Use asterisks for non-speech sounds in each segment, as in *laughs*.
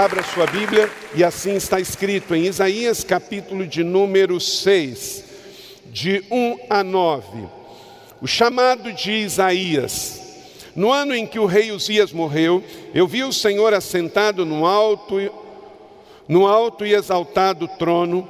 Abra sua Bíblia e assim está escrito em Isaías capítulo de número 6, de 1 a 9. O chamado de Isaías. No ano em que o rei Uzias morreu, eu vi o Senhor assentado no alto, no alto e exaltado trono,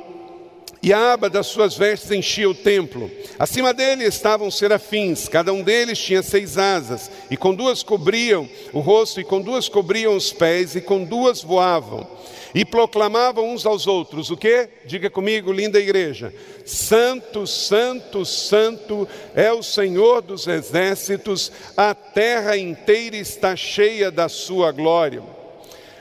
e a aba das suas vestes enchia o templo. Acima dele estavam serafins, cada um deles tinha seis asas, e com duas cobriam o rosto, e com duas cobriam os pés, e com duas voavam. E proclamavam uns aos outros, o que? Diga comigo, linda igreja: Santo, Santo, Santo é o Senhor dos exércitos, a terra inteira está cheia da sua glória.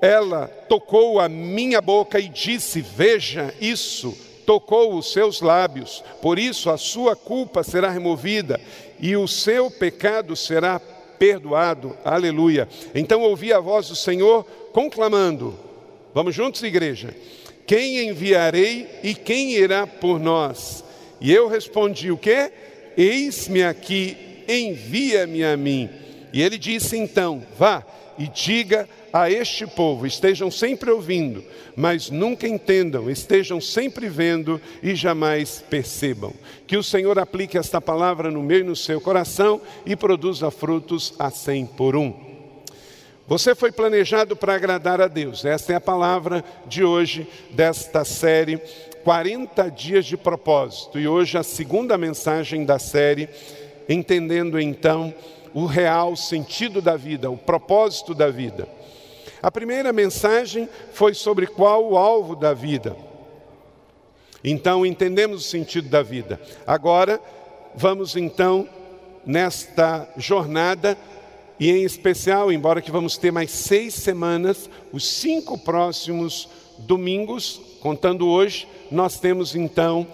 ela tocou a minha boca e disse: Veja isso, tocou os seus lábios, por isso a sua culpa será removida e o seu pecado será perdoado. Aleluia. Então ouvi a voz do Senhor conclamando: Vamos juntos, igreja? Quem enviarei e quem irá por nós? E eu respondi: O que? Eis-me aqui, envia-me a mim. E ele disse então: Vá e diga a este povo: estejam sempre ouvindo, mas nunca entendam, estejam sempre vendo e jamais percebam. Que o Senhor aplique esta palavra no meio e no seu coração e produza frutos a cem por um. Você foi planejado para agradar a Deus, esta é a palavra de hoje, desta série 40 dias de propósito, e hoje a segunda mensagem da série, entendendo então o real sentido da vida, o propósito da vida. A primeira mensagem foi sobre qual o alvo da vida. Então entendemos o sentido da vida. Agora vamos então nesta jornada e em especial, embora que vamos ter mais seis semanas, os cinco próximos domingos, contando hoje, nós temos então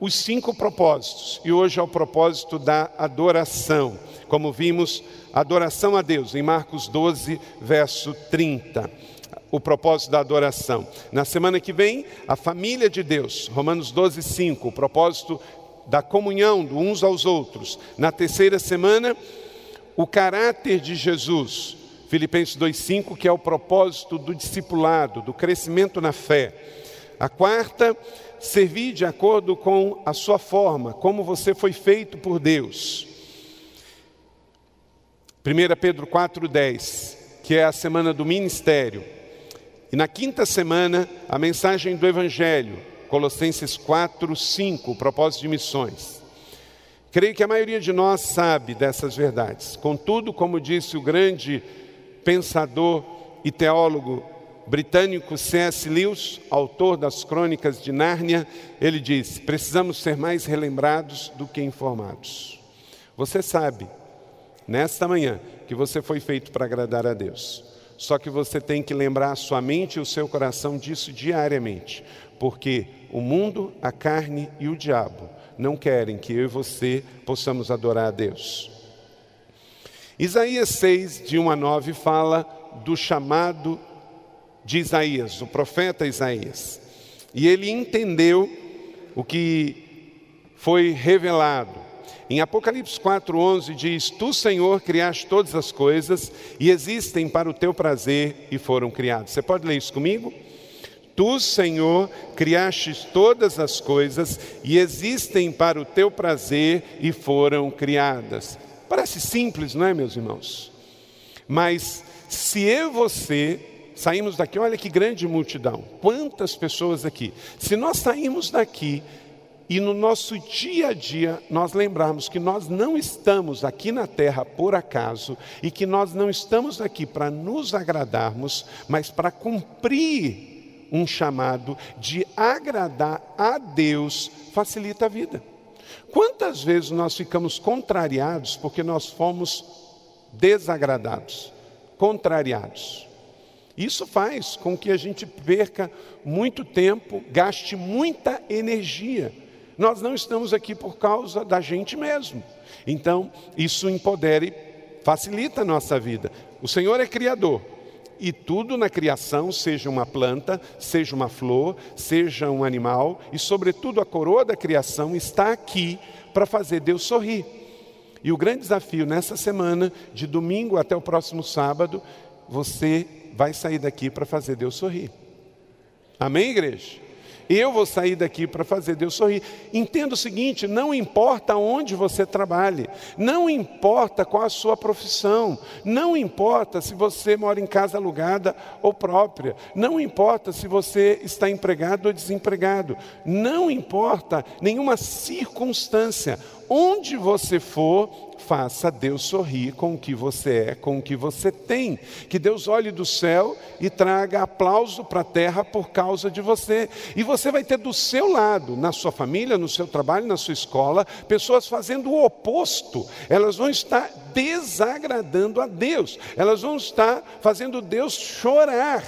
os cinco propósitos. E hoje é o propósito da adoração. Como vimos, adoração a Deus, em Marcos 12, verso 30. O propósito da adoração. Na semana que vem, a família de Deus, Romanos 12, 5. O propósito da comunhão de uns aos outros. Na terceira semana, o caráter de Jesus, Filipenses 2,5, que é o propósito do discipulado, do crescimento na fé. A quarta, servir de acordo com a sua forma, como você foi feito por Deus. 1 Pedro 4,10, que é a semana do ministério. E na quinta semana, a mensagem do Evangelho, Colossenses 4, 5, o propósito de missões. Creio que a maioria de nós sabe dessas verdades. Contudo, como disse o grande pensador e teólogo britânico C.S. Lewis, autor das Crônicas de Nárnia, ele diz: precisamos ser mais relembrados do que informados. Você sabe nesta manhã que você foi feito para agradar a Deus. Só que você tem que lembrar a sua mente e o seu coração disso diariamente, porque o mundo, a carne e o diabo não querem que eu e você possamos adorar a Deus. Isaías 6, de 1 a 9, fala do chamado de Isaías, o profeta Isaías. E ele entendeu o que foi revelado em Apocalipse 4:11 diz: Tu, Senhor, criaste todas as coisas e existem para o teu prazer e foram criadas. Você pode ler isso comigo? Tu, Senhor, criaste todas as coisas e existem para o teu prazer e foram criadas. Parece simples, não é, meus irmãos? Mas se eu e você saímos daqui, olha que grande multidão, quantas pessoas aqui. Se nós saímos daqui e no nosso dia a dia nós lembrarmos que nós não estamos aqui na terra por acaso e que nós não estamos aqui para nos agradarmos, mas para cumprir um chamado de agradar a Deus, facilita a vida. Quantas vezes nós ficamos contrariados porque nós fomos desagradados, contrariados? Isso faz com que a gente perca muito tempo, gaste muita energia nós não estamos aqui por causa da gente mesmo. Então, isso empodera e facilita a nossa vida. O Senhor é criador. E tudo na criação, seja uma planta, seja uma flor, seja um animal, e sobretudo a coroa da criação está aqui para fazer Deus sorrir. E o grande desafio nessa semana, de domingo até o próximo sábado, você vai sair daqui para fazer Deus sorrir. Amém, igreja? Eu vou sair daqui para fazer Deus sorrir. Entenda o seguinte: não importa onde você trabalhe, não importa qual a sua profissão, não importa se você mora em casa alugada ou própria, não importa se você está empregado ou desempregado, não importa nenhuma circunstância, onde você for, faça Deus sorrir com o que você é, com o que você tem. Que Deus olhe do céu e traga aplauso para a terra por causa de você. E você vai ter do seu lado, na sua família, no seu trabalho, na sua escola, pessoas fazendo o oposto. Elas vão estar desagradando a Deus, elas vão estar fazendo Deus chorar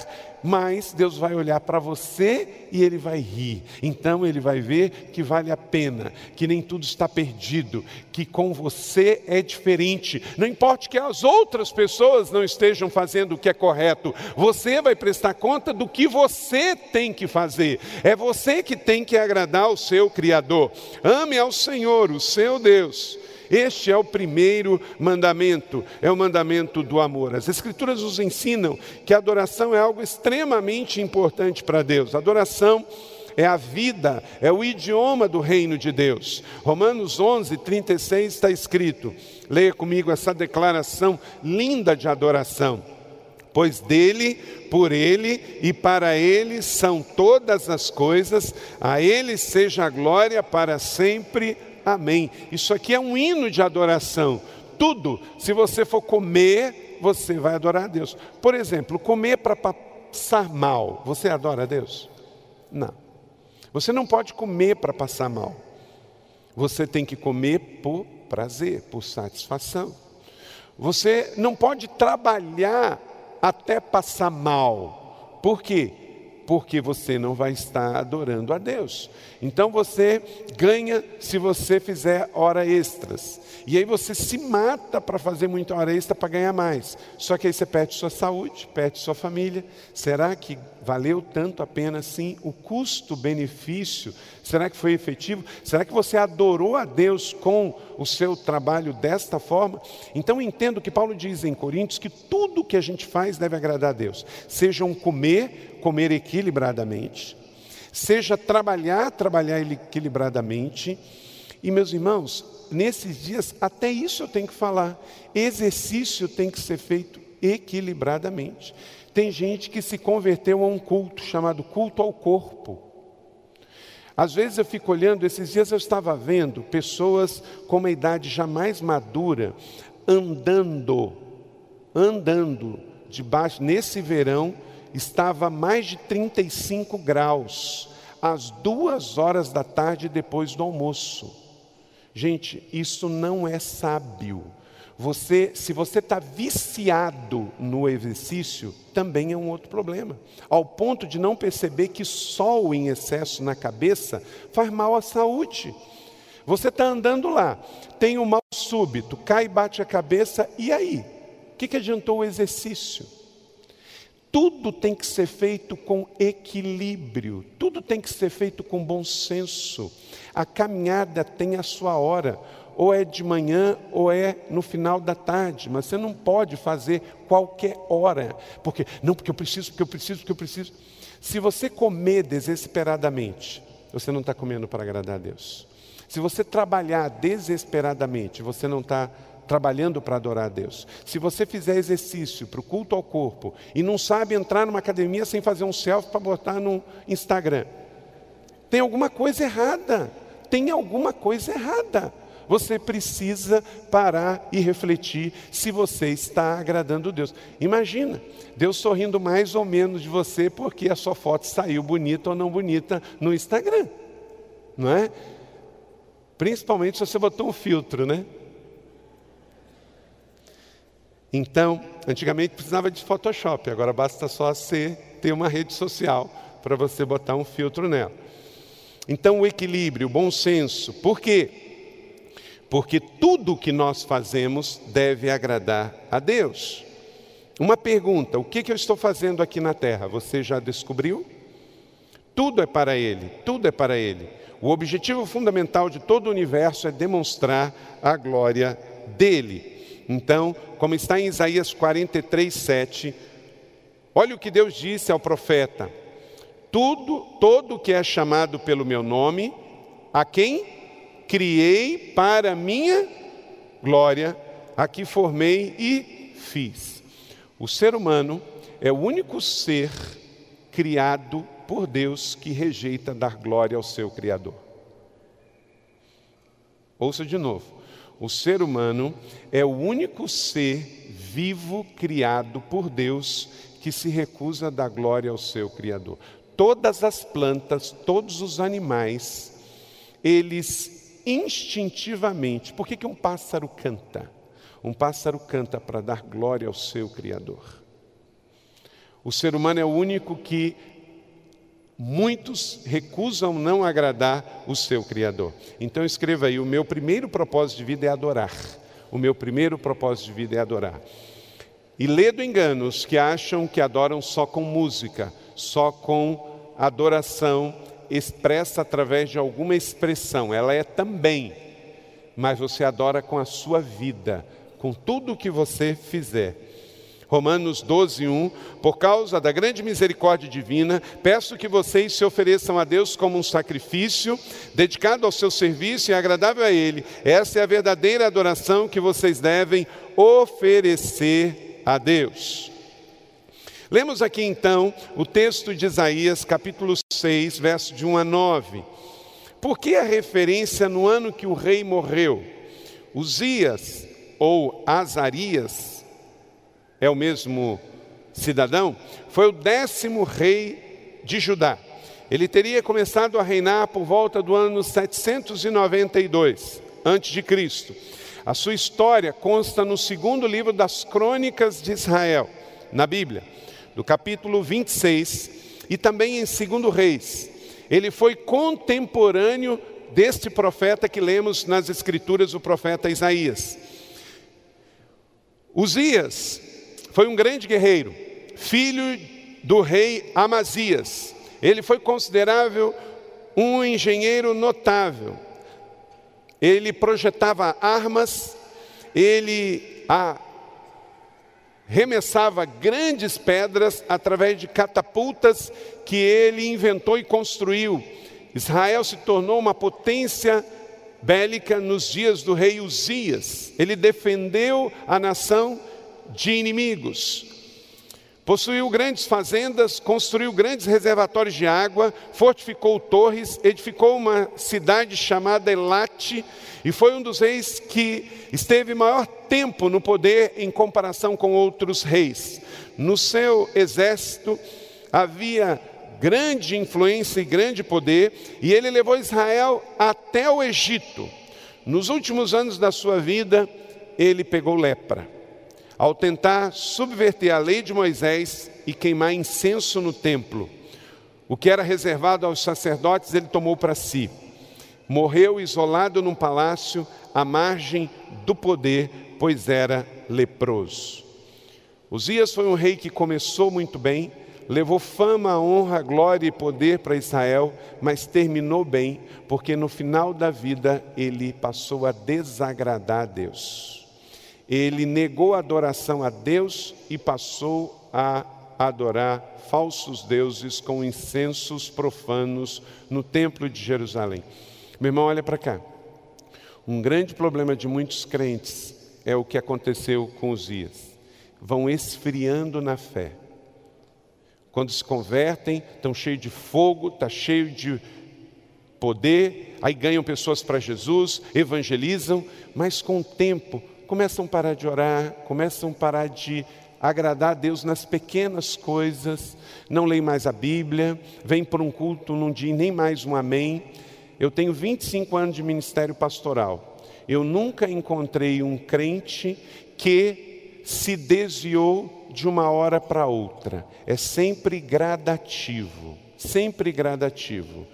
mas Deus vai olhar para você e ele vai rir. Então ele vai ver que vale a pena, que nem tudo está perdido, que com você é diferente. Não importa que as outras pessoas não estejam fazendo o que é correto, você vai prestar conta do que você tem que fazer. É você que tem que agradar o seu Criador. Ame ao Senhor, o seu Deus este é o primeiro mandamento, é o mandamento do amor. As Escrituras nos ensinam que a adoração é algo extremamente importante para Deus. A adoração é a vida, é o idioma do reino de Deus. Romanos 11, 36 está escrito, leia comigo essa declaração linda de adoração. Pois dele, por ele e para ele são todas as coisas, a ele seja a glória para sempre. Amém. Isso aqui é um hino de adoração. Tudo, se você for comer, você vai adorar a Deus. Por exemplo, comer para passar mal, você adora a Deus? Não. Você não pode comer para passar mal. Você tem que comer por prazer, por satisfação. Você não pode trabalhar até passar mal. Por quê? Porque você não vai estar adorando a Deus. Então você ganha se você fizer hora extras. E aí você se mata para fazer muita hora extra para ganhar mais. Só que aí você perde sua saúde, perde sua família. Será que valeu tanto a pena assim? O custo-benefício, será que foi efetivo? Será que você adorou a Deus com o seu trabalho desta forma? Então entendo que Paulo diz em Coríntios que tudo que a gente faz deve agradar a Deus. Seja um comer, comer equilibradamente. Seja trabalhar, trabalhar equilibradamente. E meus irmãos, nesses dias, até isso eu tenho que falar. Exercício tem que ser feito equilibradamente. Tem gente que se converteu a um culto chamado culto ao corpo. Às vezes eu fico olhando, esses dias eu estava vendo pessoas com uma idade já mais madura andando, andando debaixo, nesse verão, estava mais de 35 graus, às duas horas da tarde depois do almoço. Gente, isso não é sábio. Você, se você está viciado no exercício, também é um outro problema. Ao ponto de não perceber que sol em excesso na cabeça faz mal à saúde. Você está andando lá, tem um mal súbito, cai e bate a cabeça, e aí? O que, que adiantou o exercício? Tudo tem que ser feito com equilíbrio, tudo tem que ser feito com bom senso. A caminhada tem a sua hora, ou é de manhã ou é no final da tarde, mas você não pode fazer qualquer hora, porque não, porque eu preciso, porque eu preciso, porque eu preciso. Se você comer desesperadamente, você não está comendo para agradar a Deus. Se você trabalhar desesperadamente, você não está trabalhando para adorar a Deus. Se você fizer exercício para o culto ao corpo e não sabe entrar numa academia sem fazer um selfie para botar no Instagram, tem alguma coisa errada tem alguma coisa errada. Você precisa parar e refletir se você está agradando Deus. Imagina, Deus sorrindo mais ou menos de você porque a sua foto saiu bonita ou não bonita no Instagram, não é? Principalmente se você botou um filtro, né? Então, antigamente precisava de Photoshop, agora basta só ser ter uma rede social para você botar um filtro nela. Então, o equilíbrio, o bom senso. Por quê? Porque tudo que nós fazemos deve agradar a Deus. Uma pergunta: o que, que eu estou fazendo aqui na terra? Você já descobriu? Tudo é para Ele, tudo é para Ele. O objetivo fundamental de todo o universo é demonstrar a glória dele. Então, como está em Isaías 43, 7, olha o que Deus disse ao profeta: Tudo, todo que é chamado pelo meu nome, a quem criei para minha glória, a que formei e fiz. O ser humano é o único ser criado por Deus que rejeita dar glória ao seu Criador. Ouça de novo. O ser humano é o único ser vivo criado por Deus que se recusa a dar glória ao seu Criador. Todas as plantas, todos os animais, eles instintivamente. Por que, que um pássaro canta? Um pássaro canta para dar glória ao seu Criador. O ser humano é o único que Muitos recusam não agradar o seu Criador. Então escreva aí: o meu primeiro propósito de vida é adorar. O meu primeiro propósito de vida é adorar. E lê do engano os que acham que adoram só com música, só com adoração expressa através de alguma expressão. Ela é também, mas você adora com a sua vida, com tudo o que você fizer. Romanos 12, 1. Por causa da grande misericórdia divina, peço que vocês se ofereçam a Deus como um sacrifício, dedicado ao seu serviço e agradável a Ele. Essa é a verdadeira adoração que vocês devem oferecer a Deus. Lemos aqui então o texto de Isaías, capítulo 6, verso de 1 a 9. Por que a referência no ano que o rei morreu? Uzias ou Azarias é o mesmo cidadão, foi o décimo rei de Judá. Ele teria começado a reinar por volta do ano 792 antes de Cristo. A sua história consta no segundo livro das Crônicas de Israel, na Bíblia, do capítulo 26 e também em Segundo Reis. Ele foi contemporâneo deste profeta que lemos nas escrituras, o profeta Isaías. Uzias foi um grande guerreiro, filho do rei Amazias. Ele foi considerável um engenheiro notável. Ele projetava armas, ele arremessava grandes pedras através de catapultas que ele inventou e construiu. Israel se tornou uma potência bélica nos dias do rei Uzias. Ele defendeu a nação de inimigos. Possuiu grandes fazendas, construiu grandes reservatórios de água, fortificou torres, edificou uma cidade chamada Elate e foi um dos reis que esteve maior tempo no poder em comparação com outros reis. No seu exército havia grande influência e grande poder, e ele levou Israel até o Egito. Nos últimos anos da sua vida, ele pegou lepra ao tentar subverter a lei de Moisés e queimar incenso no templo. O que era reservado aos sacerdotes, ele tomou para si. Morreu isolado num palácio à margem do poder, pois era leproso. Uzias foi um rei que começou muito bem, levou fama, honra, glória e poder para Israel, mas terminou bem, porque no final da vida ele passou a desagradar a Deus ele negou a adoração a Deus e passou a adorar falsos deuses com incensos profanos no templo de Jerusalém. Meu irmão, olha para cá. Um grande problema de muitos crentes é o que aconteceu com os dias. Vão esfriando na fé. Quando se convertem, estão cheios de fogo, está cheio de poder, aí ganham pessoas para Jesus, evangelizam, mas com o tempo começam a parar de orar, começam a parar de agradar a Deus nas pequenas coisas, não leem mais a Bíblia, vêm para um culto, não dizem nem mais um amém. Eu tenho 25 anos de ministério pastoral. Eu nunca encontrei um crente que se desviou de uma hora para outra. É sempre gradativo, sempre gradativo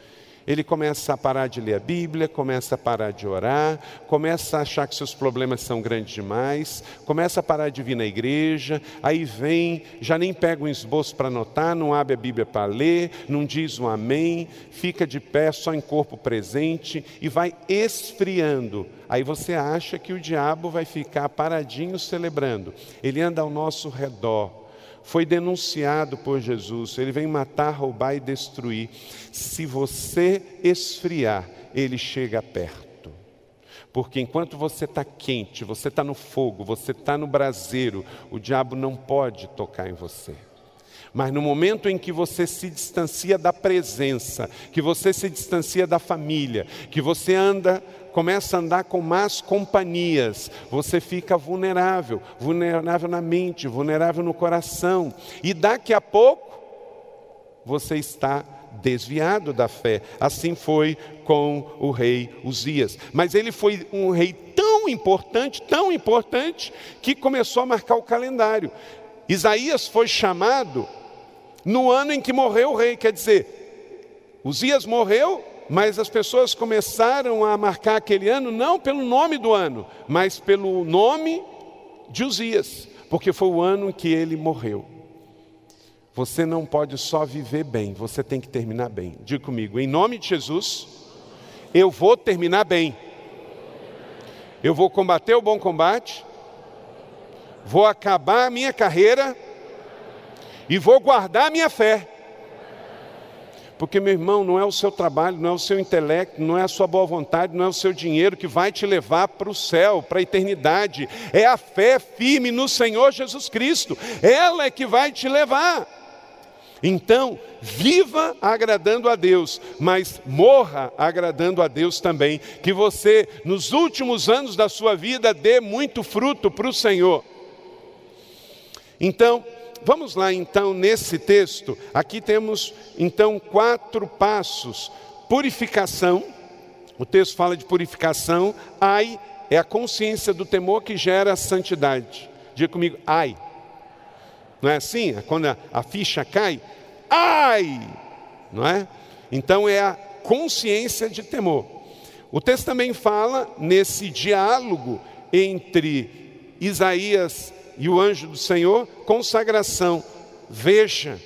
ele começa a parar de ler a Bíblia, começa a parar de orar, começa a achar que seus problemas são grandes demais, começa a parar de vir na igreja, aí vem, já nem pega um esboço para anotar, não abre a Bíblia para ler, não diz um amém, fica de pé só em corpo presente e vai esfriando. Aí você acha que o diabo vai ficar paradinho celebrando. Ele anda ao nosso redor foi denunciado por Jesus. Ele vem matar, roubar e destruir. Se você esfriar, ele chega perto. Porque enquanto você está quente, você está no fogo, você está no braseiro, o diabo não pode tocar em você. Mas no momento em que você se distancia da presença, que você se distancia da família, que você anda começa a andar com más companhias, você fica vulnerável, vulnerável na mente, vulnerável no coração, e daqui a pouco você está desviado da fé. Assim foi com o rei Uzias. Mas ele foi um rei tão importante, tão importante, que começou a marcar o calendário. Isaías foi chamado no ano em que morreu o rei, quer dizer, Uzias morreu mas as pessoas começaram a marcar aquele ano não pelo nome do ano, mas pelo nome de Uzias, porque foi o ano em que ele morreu. Você não pode só viver bem, você tem que terminar bem. Diga comigo, em nome de Jesus, eu vou terminar bem. Eu vou combater o bom combate, vou acabar a minha carreira e vou guardar a minha fé. Porque, meu irmão, não é o seu trabalho, não é o seu intelecto, não é a sua boa vontade, não é o seu dinheiro que vai te levar para o céu, para a eternidade. É a fé firme no Senhor Jesus Cristo. Ela é que vai te levar. Então, viva agradando a Deus, mas morra agradando a Deus também. Que você, nos últimos anos da sua vida, dê muito fruto para o Senhor. Então, Vamos lá então nesse texto. Aqui temos então quatro passos: purificação. O texto fala de purificação. Ai é a consciência do temor que gera a santidade. Diga comigo, ai. Não é assim? É quando a, a ficha cai, ai, não é? Então é a consciência de temor. O texto também fala nesse diálogo entre Isaías e o anjo do Senhor, consagração. Veja,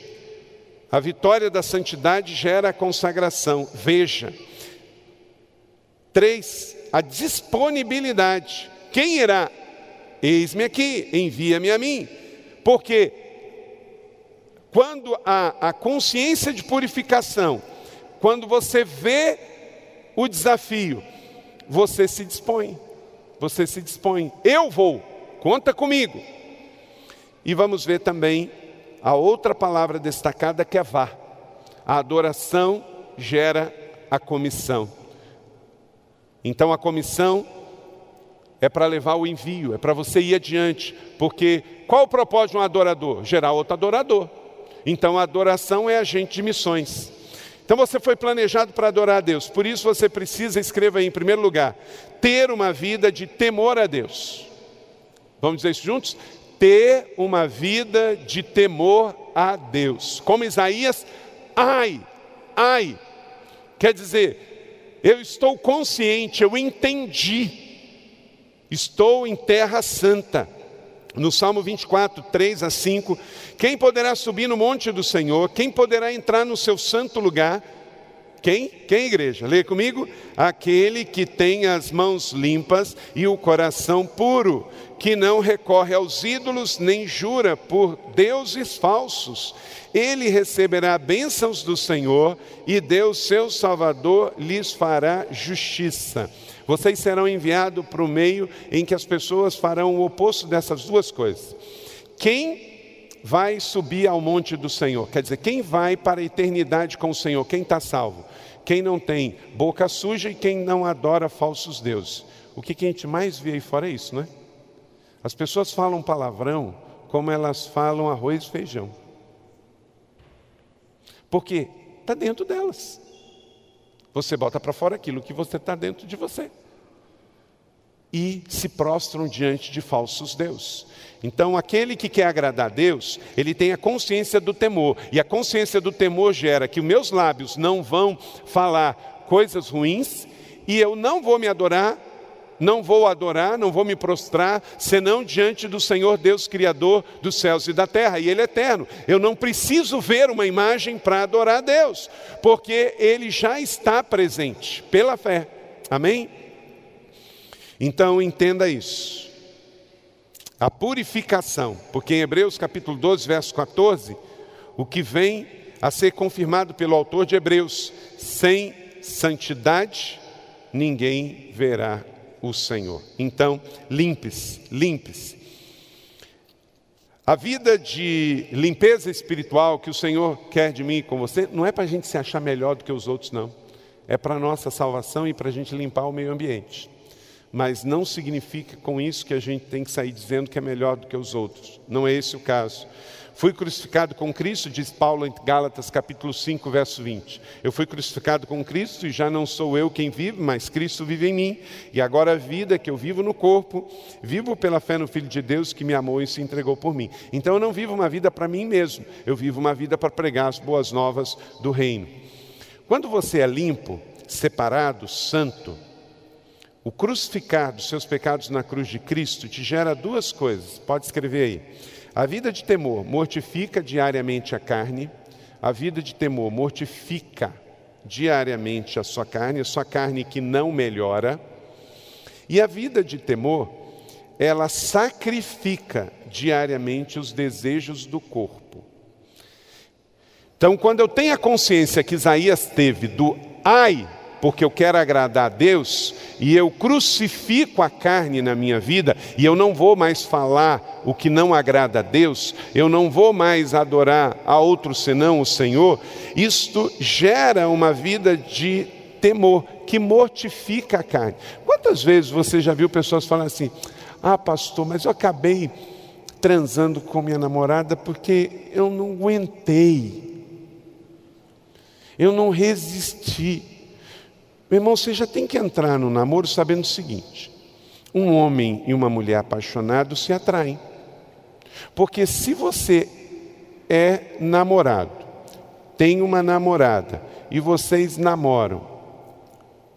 a vitória da santidade gera a consagração. Veja. Três, a disponibilidade. Quem irá? Eis-me aqui, envia-me a mim. Porque quando a, a consciência de purificação, quando você vê o desafio, você se dispõe. Você se dispõe. Eu vou, conta comigo. E vamos ver também a outra palavra destacada que é vá. A adoração gera a comissão. Então a comissão é para levar o envio, é para você ir adiante, porque qual o propósito de um adorador? Gerar outro adorador. Então a adoração é agente de missões. Então você foi planejado para adorar a Deus, por isso você precisa, escreva aí em primeiro lugar, ter uma vida de temor a Deus. Vamos dizer isso juntos? Ter uma vida de temor a Deus. Como Isaías, ai, ai. Quer dizer, eu estou consciente, eu entendi. Estou em terra santa. No Salmo 24, 3 a 5, quem poderá subir no monte do Senhor? Quem poderá entrar no seu santo lugar? Quem? Quem, igreja? Lê comigo. Aquele que tem as mãos limpas e o coração puro, que não recorre aos ídolos nem jura por deuses falsos. Ele receberá bênçãos do Senhor e Deus, seu Salvador, lhes fará justiça. Vocês serão enviados para o meio em que as pessoas farão o oposto dessas duas coisas. Quem vai subir ao monte do Senhor? Quer dizer, quem vai para a eternidade com o Senhor? Quem está salvo? Quem não tem boca suja e quem não adora falsos deuses. O que, que a gente mais vê aí fora é isso, né? As pessoas falam palavrão como elas falam arroz e feijão. Porque está dentro delas. Você bota para fora aquilo que você está dentro de você. E se prostram diante de falsos deuses. Então, aquele que quer agradar a Deus, ele tem a consciência do temor. E a consciência do temor gera que os meus lábios não vão falar coisas ruins e eu não vou me adorar não vou adorar, não vou me prostrar, senão diante do Senhor Deus Criador dos céus e da terra, e Ele é eterno. Eu não preciso ver uma imagem para adorar a Deus, porque Ele já está presente pela fé. Amém? Então entenda isso. A purificação, porque em Hebreus capítulo 12, verso 14, o que vem a ser confirmado pelo autor de Hebreus, sem santidade ninguém verá o Senhor. Então, limpes, limpes. A vida de limpeza espiritual que o Senhor quer de mim e com você, não é para a gente se achar melhor do que os outros, não. É para a nossa salvação e para a gente limpar o meio ambiente. Mas não significa com isso que a gente tem que sair dizendo que é melhor do que os outros. Não é esse o caso. Fui crucificado com Cristo, diz Paulo em Gálatas capítulo 5, verso 20. Eu fui crucificado com Cristo e já não sou eu quem vive, mas Cristo vive em mim. E agora a vida que eu vivo no corpo, vivo pela fé no Filho de Deus que me amou e se entregou por mim. Então eu não vivo uma vida para mim mesmo, eu vivo uma vida para pregar as boas novas do reino. Quando você é limpo, separado, santo, o crucificar dos seus pecados na cruz de Cristo te gera duas coisas. Pode escrever aí. A vida de temor mortifica diariamente a carne, a vida de temor mortifica diariamente a sua carne, a sua carne que não melhora, e a vida de temor, ela sacrifica diariamente os desejos do corpo. Então, quando eu tenho a consciência que Isaías teve do ai porque eu quero agradar a Deus, e eu crucifico a carne na minha vida, e eu não vou mais falar o que não agrada a Deus, eu não vou mais adorar a outro senão o Senhor, isto gera uma vida de temor, que mortifica a carne. Quantas vezes você já viu pessoas falar assim: ah, pastor, mas eu acabei transando com minha namorada porque eu não aguentei, eu não resisti. Meu irmão, você já tem que entrar no namoro sabendo o seguinte: um homem e uma mulher apaixonados se atraem. Porque se você é namorado, tem uma namorada e vocês namoram,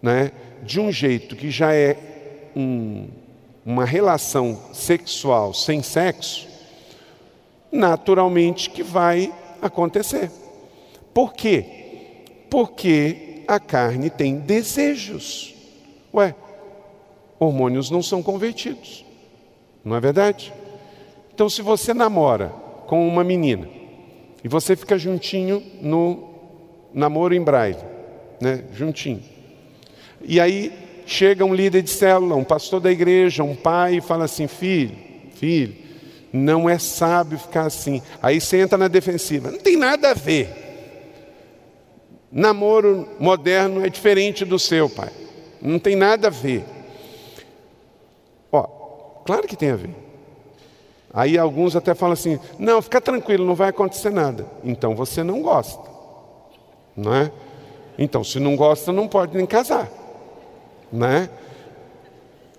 né, de um jeito que já é um, uma relação sexual sem sexo, naturalmente que vai acontecer. Por quê? Porque a carne tem desejos. Ué, hormônios não são convertidos, não é verdade? Então, se você namora com uma menina e você fica juntinho no namoro em braille, né? juntinho, e aí chega um líder de célula, um pastor da igreja, um pai e fala assim: filho, filho, não é sábio ficar assim. Aí você entra na defensiva, não tem nada a ver. Namoro moderno é diferente do seu, pai. Não tem nada a ver. Ó, claro que tem a ver. Aí alguns até falam assim: não, fica tranquilo, não vai acontecer nada. Então você não gosta, não é? Então, se não gosta, não pode nem casar, não é?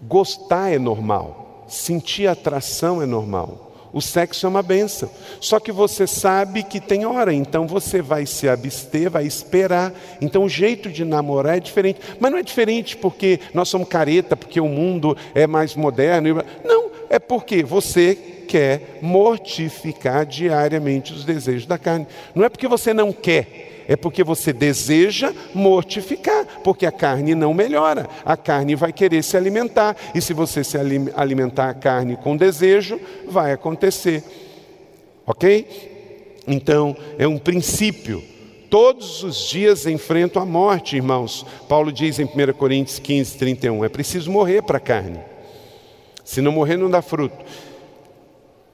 Gostar é normal, sentir atração é normal. O sexo é uma benção. Só que você sabe que tem hora, então você vai se abster, vai esperar. Então o jeito de namorar é diferente. Mas não é diferente porque nós somos careta, porque o mundo é mais moderno. Não, é porque você quer mortificar diariamente os desejos da carne. Não é porque você não quer, é porque você deseja mortificar, porque a carne não melhora. A carne vai querer se alimentar, e se você se alimentar a carne com desejo, vai acontecer. Ok? Então, é um princípio. Todos os dias enfrento a morte, irmãos. Paulo diz em 1 Coríntios 15, 31, é preciso morrer para a carne. Se não morrer, não dá fruto.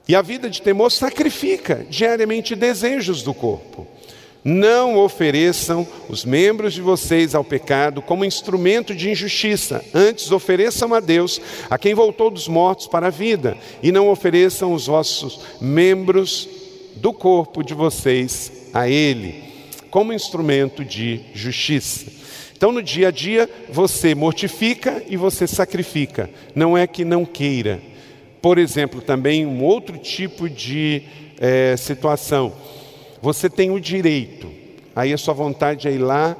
E a vida de temor sacrifica diariamente desejos do corpo. Não ofereçam os membros de vocês ao pecado como instrumento de injustiça. Antes, ofereçam a Deus, a quem voltou dos mortos para a vida, e não ofereçam os vossos membros do corpo de vocês a Ele, como instrumento de justiça. Então, no dia a dia, você mortifica e você sacrifica. Não é que não queira. Por exemplo, também um outro tipo de é, situação você tem o direito, aí a sua vontade é ir lá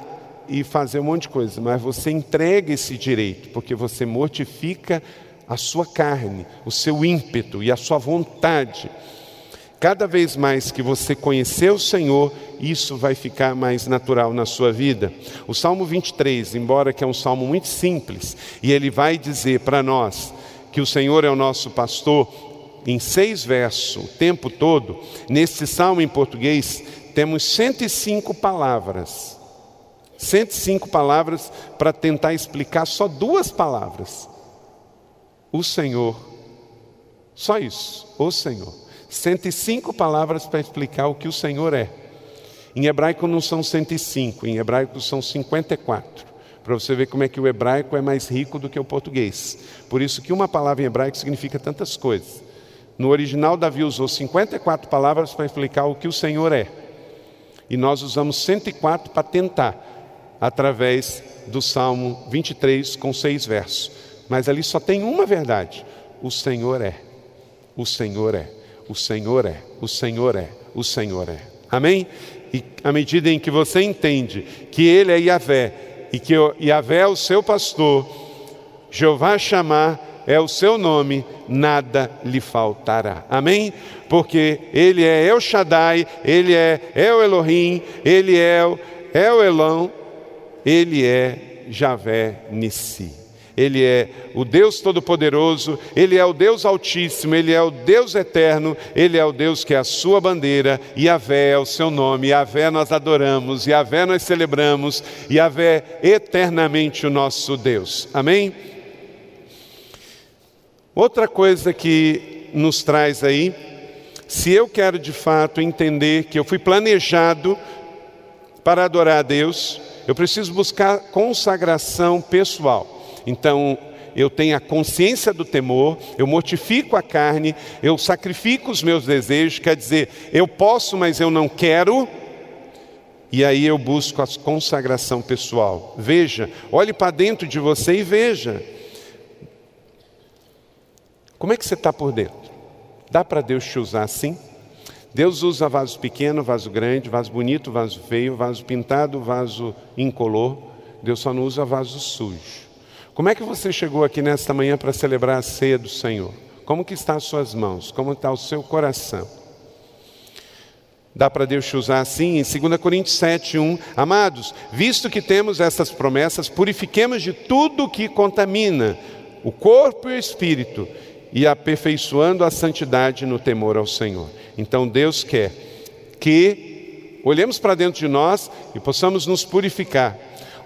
e fazer um monte de coisa, mas você entrega esse direito, porque você mortifica a sua carne, o seu ímpeto e a sua vontade. Cada vez mais que você conhecer o Senhor, isso vai ficar mais natural na sua vida. O Salmo 23, embora que é um salmo muito simples, e ele vai dizer para nós que o Senhor é o nosso pastor, em seis versos o tempo todo, nesse salmo em português, temos 105 palavras. 105 palavras para tentar explicar só duas palavras. O Senhor. Só isso, o Senhor. 105 palavras para explicar o que o Senhor é. Em hebraico não são 105, em hebraico são 54. Para você ver como é que o hebraico é mais rico do que o português. Por isso que uma palavra em hebraico significa tantas coisas. No original, Davi usou 54 palavras para explicar o que o Senhor é. E nós usamos 104 para tentar, através do Salmo 23, com seis versos. Mas ali só tem uma verdade: o Senhor é. O Senhor é. O Senhor é. O Senhor é. O Senhor é. Amém? E à medida em que você entende que Ele é Yahvé e que Yahvé é o seu pastor, Jeová chamar é o seu nome, nada lhe faltará. Amém? Porque Ele é El Shaddai, Ele é El Elohim, Ele é El Elão, Ele é Javé Nissi. Ele é o Deus Todo-Poderoso, Ele é o Deus Altíssimo, Ele é o Deus Eterno, Ele é o Deus que é a sua bandeira, e Yahvé é o seu nome, Yahvé nós adoramos, Yahvé nós celebramos, Yahvé eternamente o nosso Deus. Amém? Outra coisa que nos traz aí, se eu quero de fato entender que eu fui planejado para adorar a Deus, eu preciso buscar consagração pessoal. Então, eu tenho a consciência do temor, eu mortifico a carne, eu sacrifico os meus desejos, quer dizer, eu posso, mas eu não quero. E aí eu busco a consagração pessoal. Veja, olhe para dentro de você e veja. Como é que você está por dentro? Dá para Deus te usar assim? Deus usa vaso pequeno, vaso grande, vaso bonito, vaso feio, vaso pintado, vaso incolor. Deus só não usa vaso sujo. Como é que você chegou aqui nesta manhã para celebrar a ceia do Senhor? Como que está as suas mãos? Como está o seu coração? Dá para Deus te usar assim? Em 2 Coríntios 7, 1. Amados, visto que temos essas promessas, purifiquemos de tudo que contamina o corpo e o espírito e aperfeiçoando a santidade no temor ao Senhor. Então Deus quer que olhemos para dentro de nós e possamos nos purificar.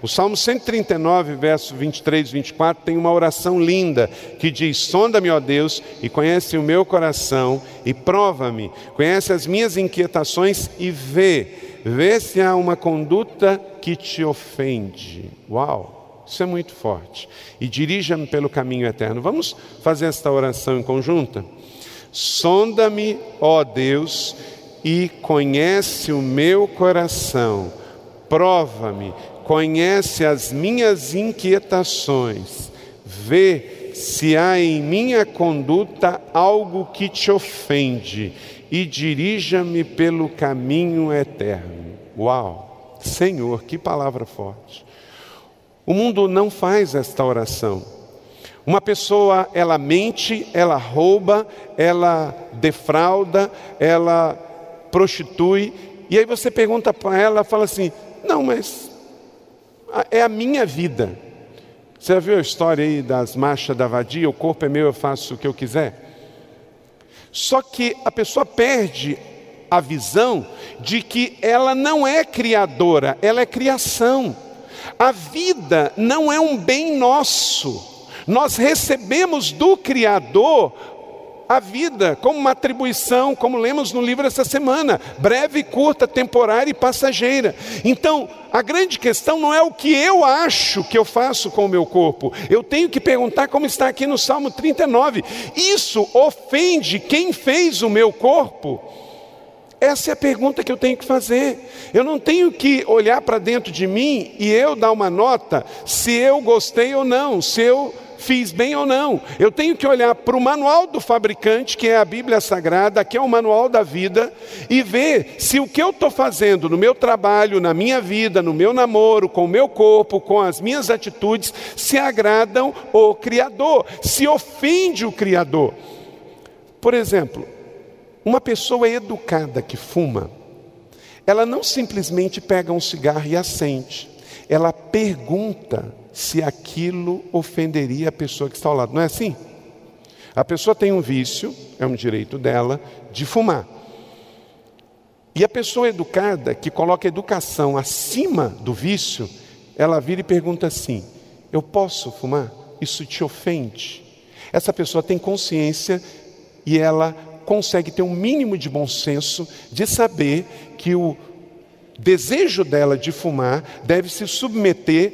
O Salmo 139, verso 23 e 24 tem uma oração linda que diz: Sonda-me, ó Deus, e conhece o meu coração e prova-me, conhece as minhas inquietações e vê, vê se há uma conduta que te ofende. Uau! Isso é muito forte. E dirija-me pelo caminho eterno. Vamos fazer esta oração em conjunta? Sonda-me, ó Deus, e conhece o meu coração. Prova-me, conhece as minhas inquietações. Vê se há em minha conduta algo que te ofende e dirija-me pelo caminho eterno. Uau! Senhor, que palavra forte. O mundo não faz esta oração. Uma pessoa, ela mente, ela rouba, ela defrauda, ela prostitui, e aí você pergunta para ela, fala assim: "Não, mas é a minha vida". Você já viu a história aí das marchas da vadia? O corpo é meu, eu faço o que eu quiser. Só que a pessoa perde a visão de que ela não é criadora, ela é criação. A vida não é um bem nosso. Nós recebemos do Criador a vida como uma atribuição, como lemos no livro essa semana, breve, curta, temporária e passageira. Então, a grande questão não é o que eu acho que eu faço com o meu corpo. Eu tenho que perguntar como está aqui no Salmo 39. Isso ofende quem fez o meu corpo? Essa é a pergunta que eu tenho que fazer. Eu não tenho que olhar para dentro de mim e eu dar uma nota se eu gostei ou não, se eu fiz bem ou não. Eu tenho que olhar para o manual do fabricante, que é a Bíblia Sagrada, que é o manual da vida, e ver se o que eu estou fazendo no meu trabalho, na minha vida, no meu namoro, com o meu corpo, com as minhas atitudes, se agradam o Criador, se ofende o Criador. Por exemplo, uma pessoa educada que fuma, ela não simplesmente pega um cigarro e acende, ela pergunta se aquilo ofenderia a pessoa que está ao lado. Não é assim? A pessoa tem um vício, é um direito dela, de fumar. E a pessoa educada, que coloca a educação acima do vício, ela vira e pergunta assim: Eu posso fumar? Isso te ofende? Essa pessoa tem consciência e ela consegue ter um mínimo de bom senso de saber que o desejo dela de fumar deve se submeter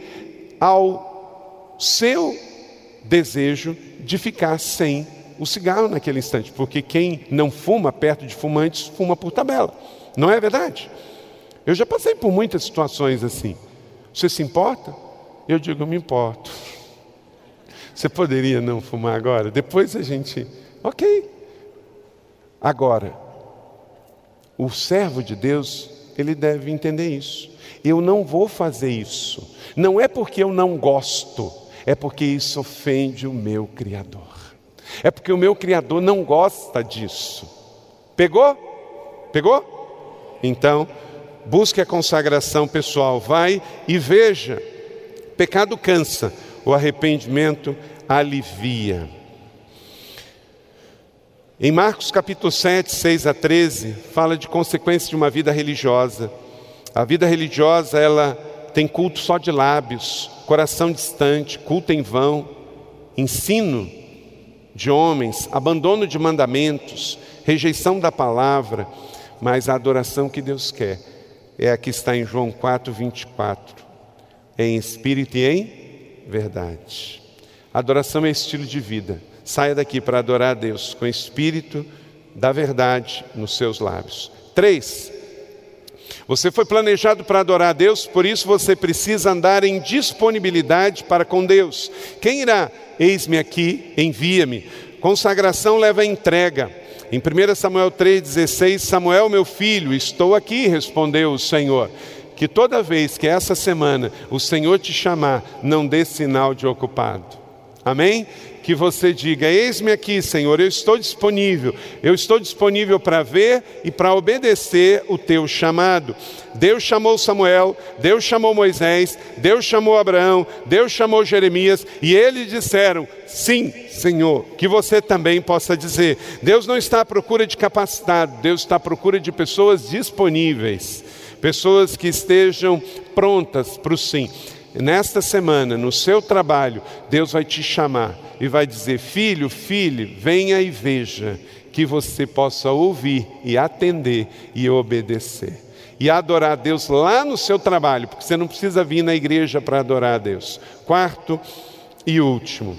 ao seu desejo de ficar sem o cigarro naquele instante, porque quem não fuma perto de fumantes fuma por tabela. Não é verdade? Eu já passei por muitas situações assim. Você se importa? Eu digo, me importo. *laughs* Você poderia não fumar agora? Depois a gente. Ok, Agora, o servo de Deus, ele deve entender isso. Eu não vou fazer isso. Não é porque eu não gosto, é porque isso ofende o meu Criador. É porque o meu Criador não gosta disso. Pegou? Pegou? Então, busque a consagração pessoal, vai e veja. Pecado cansa, o arrependimento alivia. Em Marcos capítulo 7, 6 a 13, fala de consequências de uma vida religiosa. A vida religiosa, ela tem culto só de lábios, coração distante, culto em vão, ensino de homens, abandono de mandamentos, rejeição da palavra, mas a adoração que Deus quer é a que está em João 4, 24, em espírito e em verdade. Adoração é estilo de vida. Saia daqui para adorar a Deus com o espírito da verdade nos seus lábios. Três, você foi planejado para adorar a Deus, por isso você precisa andar em disponibilidade para com Deus. Quem irá? Eis-me aqui, envia-me. Consagração leva a entrega. Em 1 Samuel 3,16, Samuel, meu filho, estou aqui, respondeu o Senhor. Que toda vez que essa semana o Senhor te chamar, não dê sinal de ocupado. Amém? Que você diga: Eis-me aqui, Senhor, eu estou disponível, eu estou disponível para ver e para obedecer o teu chamado. Deus chamou Samuel, Deus chamou Moisés, Deus chamou Abraão, Deus chamou Jeremias e eles disseram: Sim, Senhor, que você também possa dizer. Deus não está à procura de capacitado, Deus está à procura de pessoas disponíveis, pessoas que estejam prontas para o sim. Nesta semana, no seu trabalho, Deus vai te chamar e vai dizer: Filho, filho, venha e veja, que você possa ouvir e atender e obedecer. E adorar a Deus lá no seu trabalho, porque você não precisa vir na igreja para adorar a Deus. Quarto e último,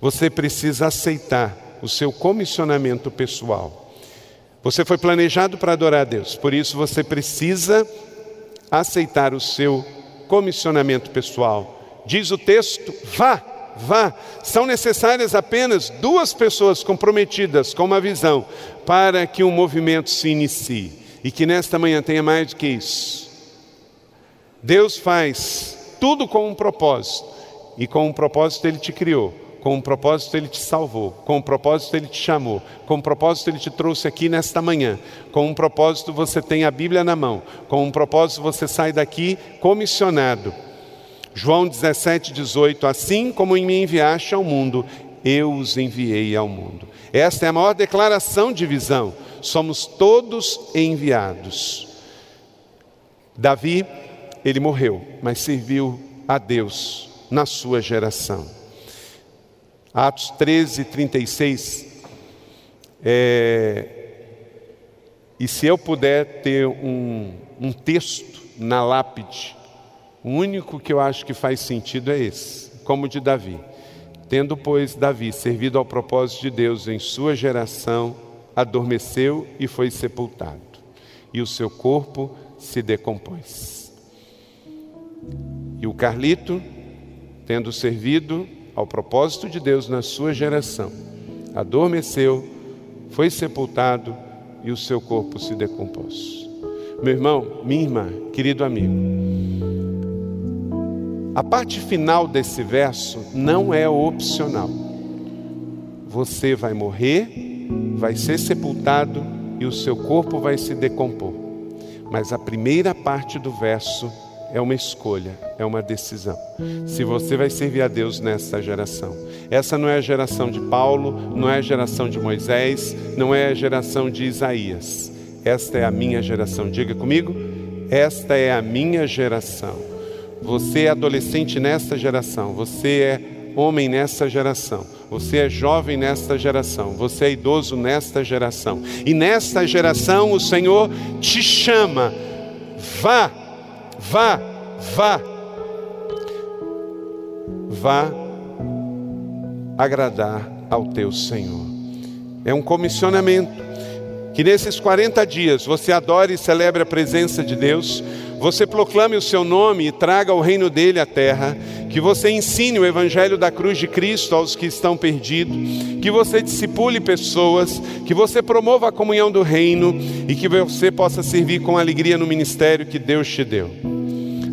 você precisa aceitar o seu comissionamento pessoal. Você foi planejado para adorar a Deus, por isso você precisa aceitar o seu comissionamento pessoal. Diz o texto: vá, vá. São necessárias apenas duas pessoas comprometidas com uma visão para que um movimento se inicie. E que nesta manhã tenha mais do que isso. Deus faz tudo com um propósito, e com um propósito Ele te criou. Com um propósito Ele te salvou, com um propósito Ele te chamou, com um propósito Ele te trouxe aqui nesta manhã, com um propósito você tem a Bíblia na mão, com um propósito você sai daqui comissionado. João 17, 18: Assim como me enviaste ao mundo, eu os enviei ao mundo. Esta é a maior declaração de visão. Somos todos enviados. Davi, ele morreu, mas serviu a Deus na sua geração. Atos 13, 36, É, e se eu puder ter um, um texto na lápide, o único que eu acho que faz sentido é esse, como o de Davi. Tendo, pois, Davi servido ao propósito de Deus em sua geração, adormeceu e foi sepultado, e o seu corpo se decompôs. E o Carlito, tendo servido ao propósito de Deus na sua geração, adormeceu, foi sepultado e o seu corpo se decompôs. Meu irmão, minha irmã, querido amigo, a parte final desse verso não é opcional. Você vai morrer, vai ser sepultado e o seu corpo vai se decompor. Mas a primeira parte do verso é uma escolha, é uma decisão. Se você vai servir a Deus nessa geração. Essa não é a geração de Paulo, não é a geração de Moisés, não é a geração de Isaías. Esta é a minha geração. Diga comigo, esta é a minha geração. Você é adolescente nesta geração, você é homem nessa geração, você é jovem nesta geração, você é idoso nesta geração. E nesta geração o Senhor te chama. Vá Vá, vá, vá agradar ao teu Senhor. É um comissionamento. Que nesses 40 dias você adore e celebre a presença de Deus, você proclame o seu nome e traga o reino dele à terra, que você ensine o evangelho da cruz de Cristo aos que estão perdidos, que você discipule pessoas, que você promova a comunhão do reino e que você possa servir com alegria no ministério que Deus te deu.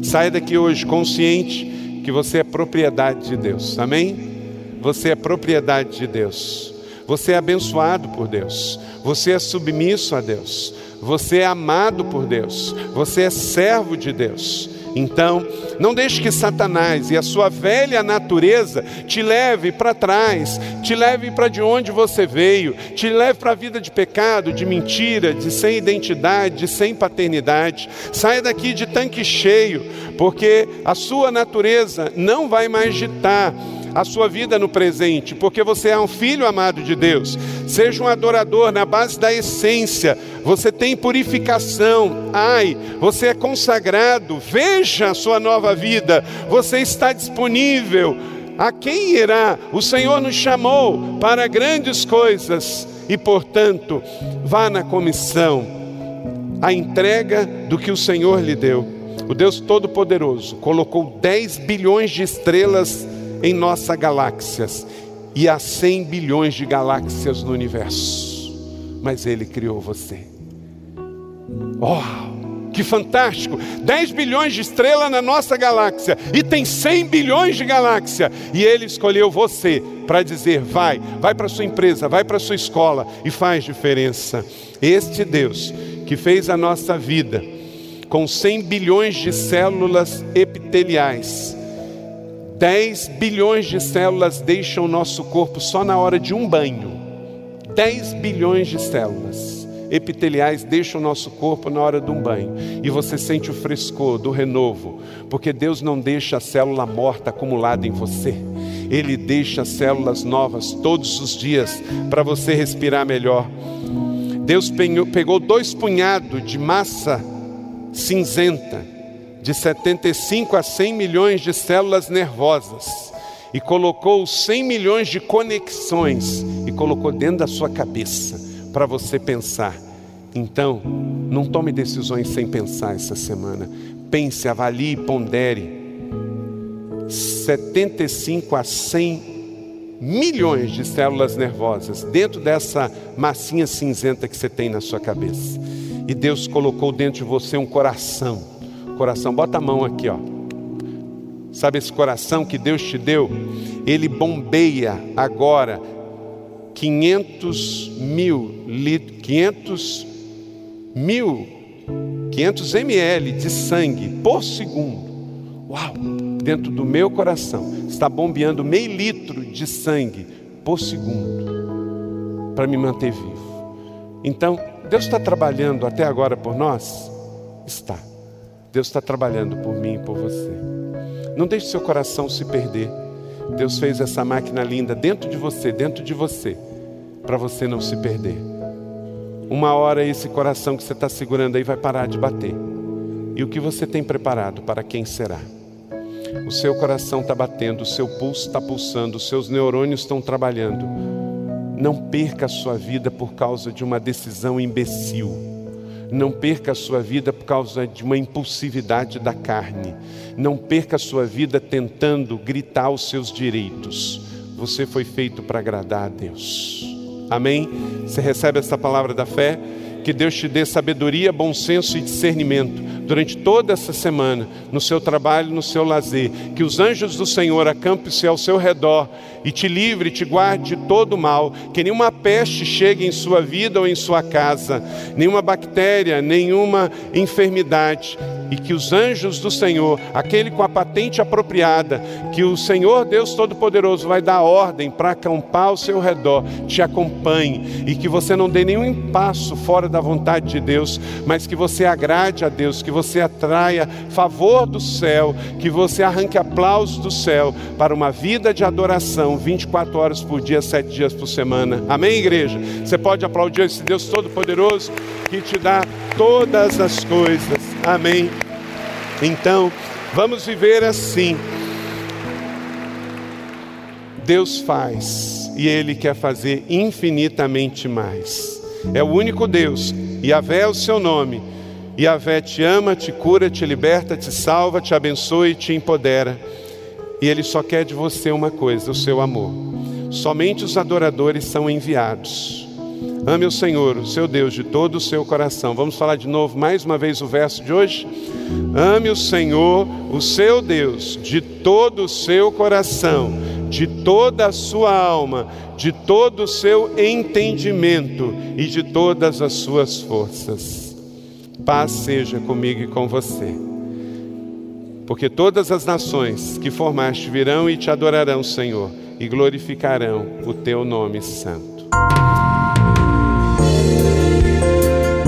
Saia daqui hoje consciente que você é propriedade de Deus. Amém? Você é propriedade de Deus. Você é abençoado por Deus. Você é submisso a Deus. Você é amado por Deus. Você é servo de Deus. Então, não deixe que Satanás e a sua velha natureza te leve para trás, te leve para de onde você veio, te leve para a vida de pecado, de mentira, de sem identidade, de sem paternidade. Saia daqui de tanque cheio, porque a sua natureza não vai mais ditar a sua vida no presente, porque você é um filho amado de Deus. Seja um adorador na base da essência. Você tem purificação. Ai, você é consagrado. Veja a sua nova vida. Você está disponível. A quem irá? O Senhor nos chamou para grandes coisas e, portanto, vá na comissão, a entrega do que o Senhor lhe deu. O Deus Todo-Poderoso colocou 10 bilhões de estrelas em nossas galáxias e há 100 bilhões de galáxias no universo, mas Ele criou você. Oh, que fantástico! 10 bilhões de estrelas na nossa galáxia e tem 100 bilhões de galáxias e Ele escolheu você para dizer: vai, vai para sua empresa, vai para sua escola e faz diferença. Este Deus que fez a nossa vida com 100 bilhões de células epiteliais 10 bilhões de células deixam o nosso corpo só na hora de um banho. 10 bilhões de células epiteliais deixam o nosso corpo na hora de um banho. E você sente o frescor do renovo, porque Deus não deixa a célula morta acumulada em você. Ele deixa células novas todos os dias para você respirar melhor. Deus pegou dois punhados de massa cinzenta de 75 a 100 milhões de células nervosas e colocou 100 milhões de conexões e colocou dentro da sua cabeça para você pensar. Então, não tome decisões sem pensar essa semana. Pense, avalie pondere. 75 a 100 milhões de células nervosas dentro dessa massinha cinzenta que você tem na sua cabeça. E Deus colocou dentro de você um coração Coração, bota a mão aqui, ó. Sabe esse coração que Deus te deu? Ele bombeia agora 500 mil litros, 500 mil, 500 ml de sangue por segundo. Uau! Dentro do meu coração está bombeando meio litro de sangue por segundo para me manter vivo. Então, Deus está trabalhando até agora por nós? Está. Deus está trabalhando por mim e por você. Não deixe seu coração se perder. Deus fez essa máquina linda dentro de você, dentro de você, para você não se perder. Uma hora esse coração que você está segurando aí vai parar de bater. E o que você tem preparado para quem será? O seu coração está batendo, o seu pulso está pulsando, os seus neurônios estão trabalhando. Não perca a sua vida por causa de uma decisão imbecil. Não perca a sua vida por causa de uma impulsividade da carne. Não perca a sua vida tentando gritar os seus direitos. Você foi feito para agradar a Deus. Amém? Você recebe essa palavra da fé? Que Deus te dê sabedoria, bom senso e discernimento durante toda essa semana, no seu trabalho, no seu lazer. Que os anjos do Senhor acampem-se ao seu redor e te livre, te guarde de todo mal. Que nenhuma peste chegue em sua vida ou em sua casa, nenhuma bactéria, nenhuma enfermidade. E que os anjos do Senhor, aquele com a patente apropriada, que o Senhor Deus Todo-Poderoso vai dar ordem para acampar ao seu redor, te acompanhe e que você não dê nenhum passo fora da vontade de Deus, mas que você agrade a Deus, que você atraia favor do céu, que você arranque aplausos do céu para uma vida de adoração 24 horas por dia, 7 dias por semana. Amém, igreja? Você pode aplaudir esse Deus Todo-Poderoso que te dá todas as coisas. Amém. Então, vamos viver assim. Deus faz e Ele quer fazer infinitamente mais. É o único Deus, e Yahvé é o seu nome Yahvé te ama, te cura, te liberta, te salva, te abençoa e te empodera. E Ele só quer de você uma coisa: o seu amor. Somente os adoradores são enviados. Ame o Senhor, o seu Deus, de todo o seu coração. Vamos falar de novo, mais uma vez, o verso de hoje? Ame o Senhor, o seu Deus, de todo o seu coração, de toda a sua alma, de todo o seu entendimento e de todas as suas forças. Paz seja comigo e com você. Porque todas as nações que formaste virão e te adorarão, Senhor, e glorificarão o teu nome santo.